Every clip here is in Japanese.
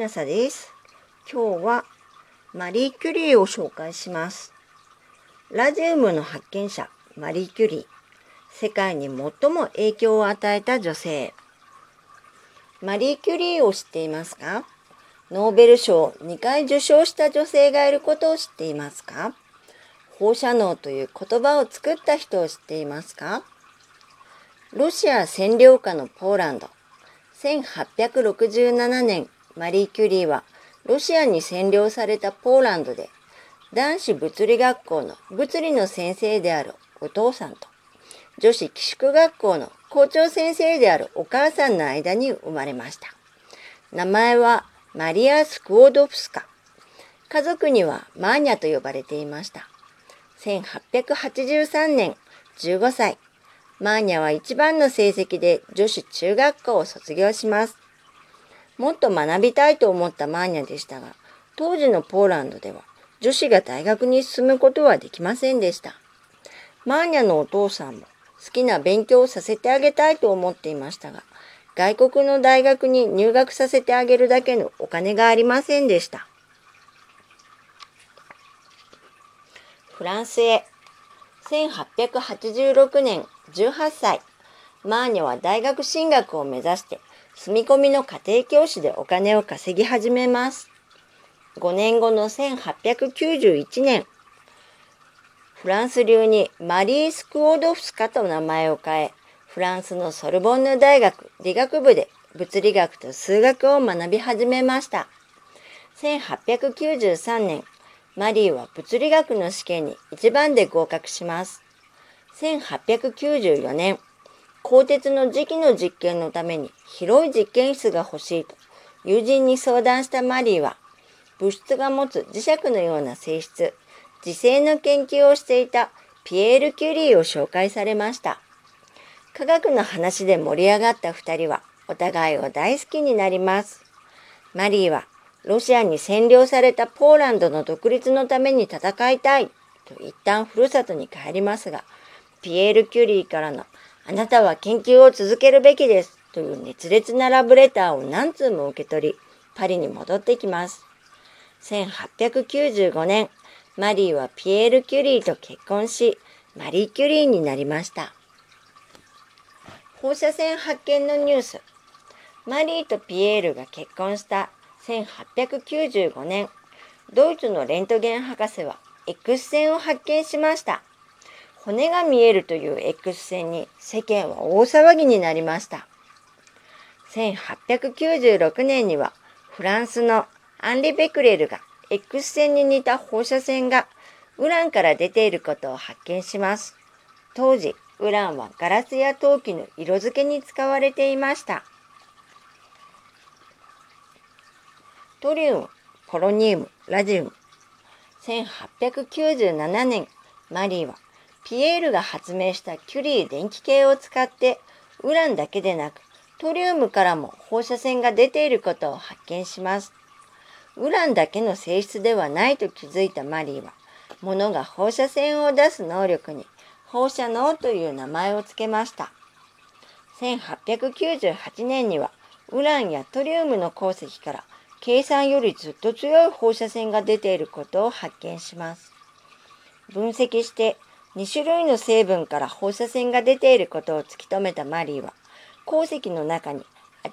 なさです。今日はマリー・キュリーを紹介します。ラジウムの発見者マリー・キュリー。世界に最も影響を与えた女性。マリー・キュリーを知っていますか？ノーベル賞を2回受賞した女性がいることを知っていますか？放射能という言葉を作った人を知っていますか？ロシア占領下のポーランド。1867年、マリー・キュリーはロシアに占領されたポーランドで男子物理学校の物理の先生であるお父さんと女子寄宿学校の校長先生であるお母さんの間に生まれました。名前はマリア・スクオドフスカ。家族にはマーニャと呼ばれていました。1883年、15歳。マーニャは一番の成績で女子中学校を卒業します。もっと学びたいと思ったマーニャでしたが、当時のポーランドでは女子が大学に進むことはできませんでした。マーニャのお父さんも好きな勉強をさせてあげたいと思っていましたが、外国の大学に入学させてあげるだけのお金がありませんでした。フランスへ1886年18歳マーニョは大学進学を目指して住み込みの家庭教師でお金を稼ぎ始めます。5年後の1891年フランス流にマリー・スクオードフスカと名前を変えフランスのソルボンヌ大学理学部で物理学と数学を学び始めました。1893年、マリーは物理学の試験に一番で合格します。1894年、鋼鉄の磁気の実験のために広い実験室が欲しいと友人に相談したマリーは、物質が持つ磁石のような性質、磁性の研究をしていたピエール・キュリーを紹介されました。科学の話で盛り上がった二人はお互いを大好きになります。マリーはロシアに占領されたポーランドの独立のために戦いたいと一旦ふるさとに帰りますが、ピエール・キュリーからのあなたは研究を続けるべきですという熱烈なラブレターを何通も受け取り、パリに戻ってきます。1895年、マリーはピエール・キュリーと結婚し、マリー・キュリーになりました。放射線発見のニュース。マリーとピエールが結婚した1895年、ドイツのレントゲン博士は X 線を発見しました。骨が見えるという X 線に世間は大騒ぎになりました。1896年にはフランスのアンリ・ベクレルが X 線に似た放射線がウランから出ていることを発見します。当時、ウランはガラスや陶器の色付けに使われていました。トリウム、ポロニウム、ラジウム。1897年、マリーはピエールが発明したキュリー電気計を使ってウランだけでなくトリウムからも放射線が出ていることを発見します。ウランだけの性質ではないと気づいたマリーは、物が放射線を出す能力に放射能という名前を付けました。1898年にはウランやトリウムの鉱石から計算よりずっと強い放射線が出ていることを発見します。分析して2種類の成分から放射線が出ていることを突き止めたマリーは鉱石の中に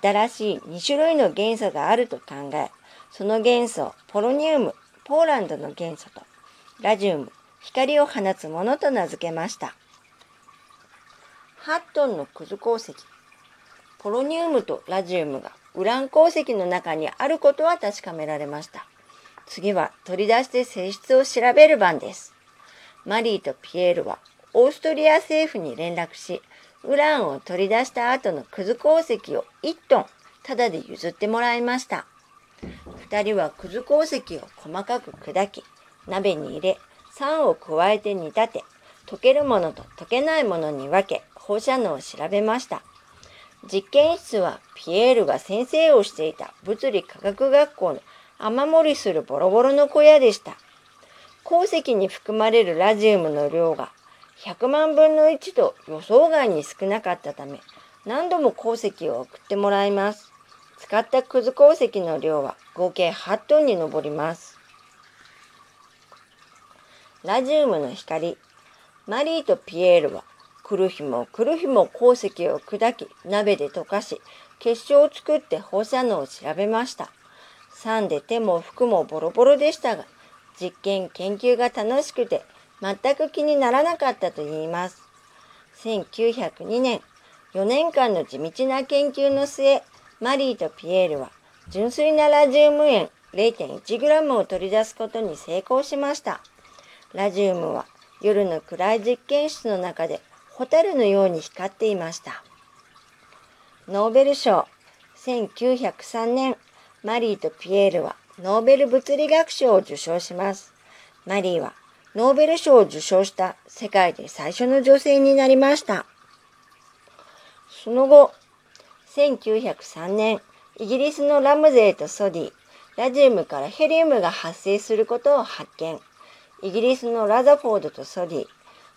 新しい2種類の元素があると考えその元素をポロニウムポーランドの元素とラジウム光を放つものと名付けました。8トンのクズ鉱石、ポロニウムとラジウムがウラン鉱石の中にあることは確かめられました。次は取り出して性質を調べる番です。マリーとピエールはオーストリア政府に連絡し、ウランを取り出した後のクズ鉱石を1トンタダで譲ってもらいました。2人はクズ鉱石を細かく砕き、鍋に入れ、酸を加えて煮立て、溶けるものと溶けないものに分け、放射能を調べました。実験室はピエールが先生をしていた物理科学学校の雨漏りするボロボロの小屋でした。鉱石に含まれるラジウムの量が100万分の1と予想外に少なかったため、何度も鉱石を送ってもらいます。使ったくず鉱石の量は合計8トンに上ります。ラジウムの光。マリーとピエールは来る日も来る日も鉱石を砕き鍋で溶かし結晶を作って放射能を調べました。酸で手も服もボロボロでしたが実験研究が楽しくて全く気にならなかったと言います。1902年4年間の地道な研究の末マリーとピエールは純粋なラジウム塩 0.1g を取り出すことに成功しました。ラジウムは夜の暗い実験室の中でホタルのように光っていました。ノーベル賞1903年マリーとピエールはノーベル物理学賞を受賞します。マリーはノーベル賞を受賞した世界で最初の女性になりました。その後、1903年、イギリスのラムゼーとソディ、ラジウムからヘリウムが発生することを発見。イギリスのラザフォードとソディ、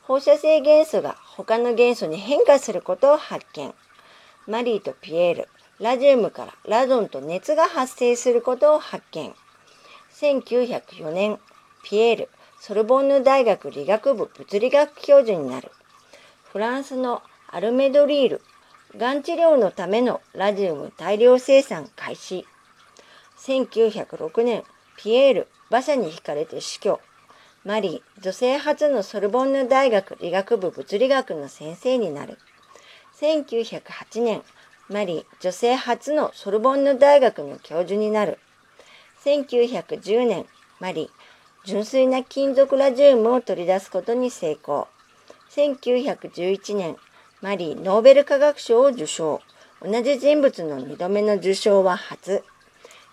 放射性元素が他の元素に変化することを発見。マリーとピエール、ラジウムからラドンと熱が発生することを発見。1904年、ピエール、ソルボンヌ大学理学部物理学教授になる。フランスのアルメドリール、がん治療のためのラジウム大量生産開始。1906年、ピエール、馬車に惹かれて死去。マリー、女性初のソルボンヌ大学理学部物理学の先生になる。1908年、マリー、女性初のソルボンヌ大学の教授になる。1910年、マリー、純粋な金属ラジウムを取り出すことに成功。1911年、マリー・ノーベル化学賞を受賞。同じ人物の2度目の受賞は初。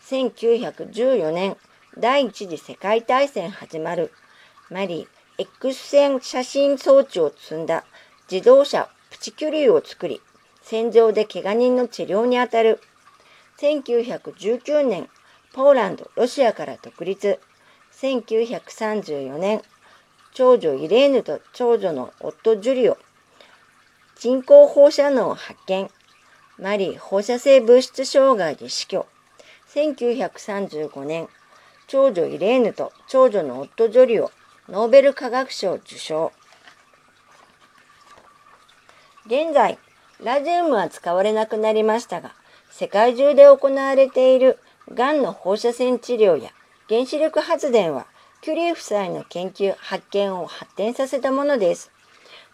1914年、第一次世界大戦始まる。マリー、X 線写真装置を積んだ自動車プチキュリーを作り、戦場で怪我人の治療にあたる。1919年、ポーランド、ロシアから独立。1934年、長女イレーヌと長女の夫ジュリオ、人工放射能を発見。マリー放射性物質障害で死去。1935年、長女イレーヌと長女の夫ジョリオ、ノーベル化学賞受賞。現在、ラジウムは使われなくなりましたが、世界中で行われているがんの放射線治療や原子力発電は、キュリー夫妻の研究・発見を発展させたものです。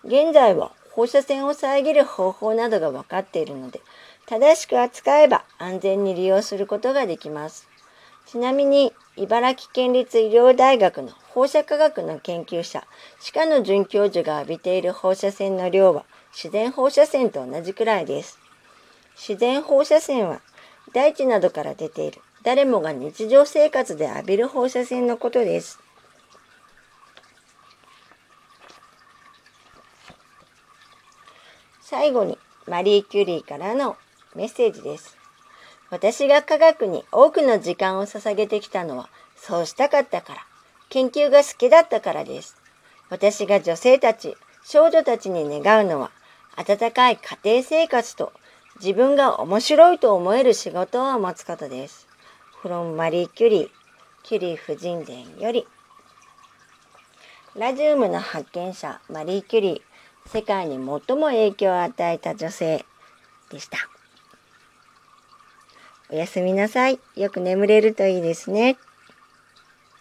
現在は放射線を遮る方法などが分かっているので、正しく扱えば安全に利用することができます。ちなみに、茨城県立医療大学の放射科学の研究者、鹿野准教授が浴びている放射線の量は自然放射線と同じくらいです。自然放射線は大地などから出ている誰もが日常生活で浴びる放射線のことです。最後にマリー・キュリーからのメッセージです。私が科学に多くの時間を捧げてきたのはそうしたかったから、研究が好きだったからです。私が女性たち、少女たちに願うのは温かい家庭生活と自分が面白いと思える仕事を持つことです。from マリー・キュリー、キュリー夫人伝より。ラジウムの発見者マリー・キュリー、世界に最も影響を与えた女性でした。おやすみなさい。よく眠れるといいですね。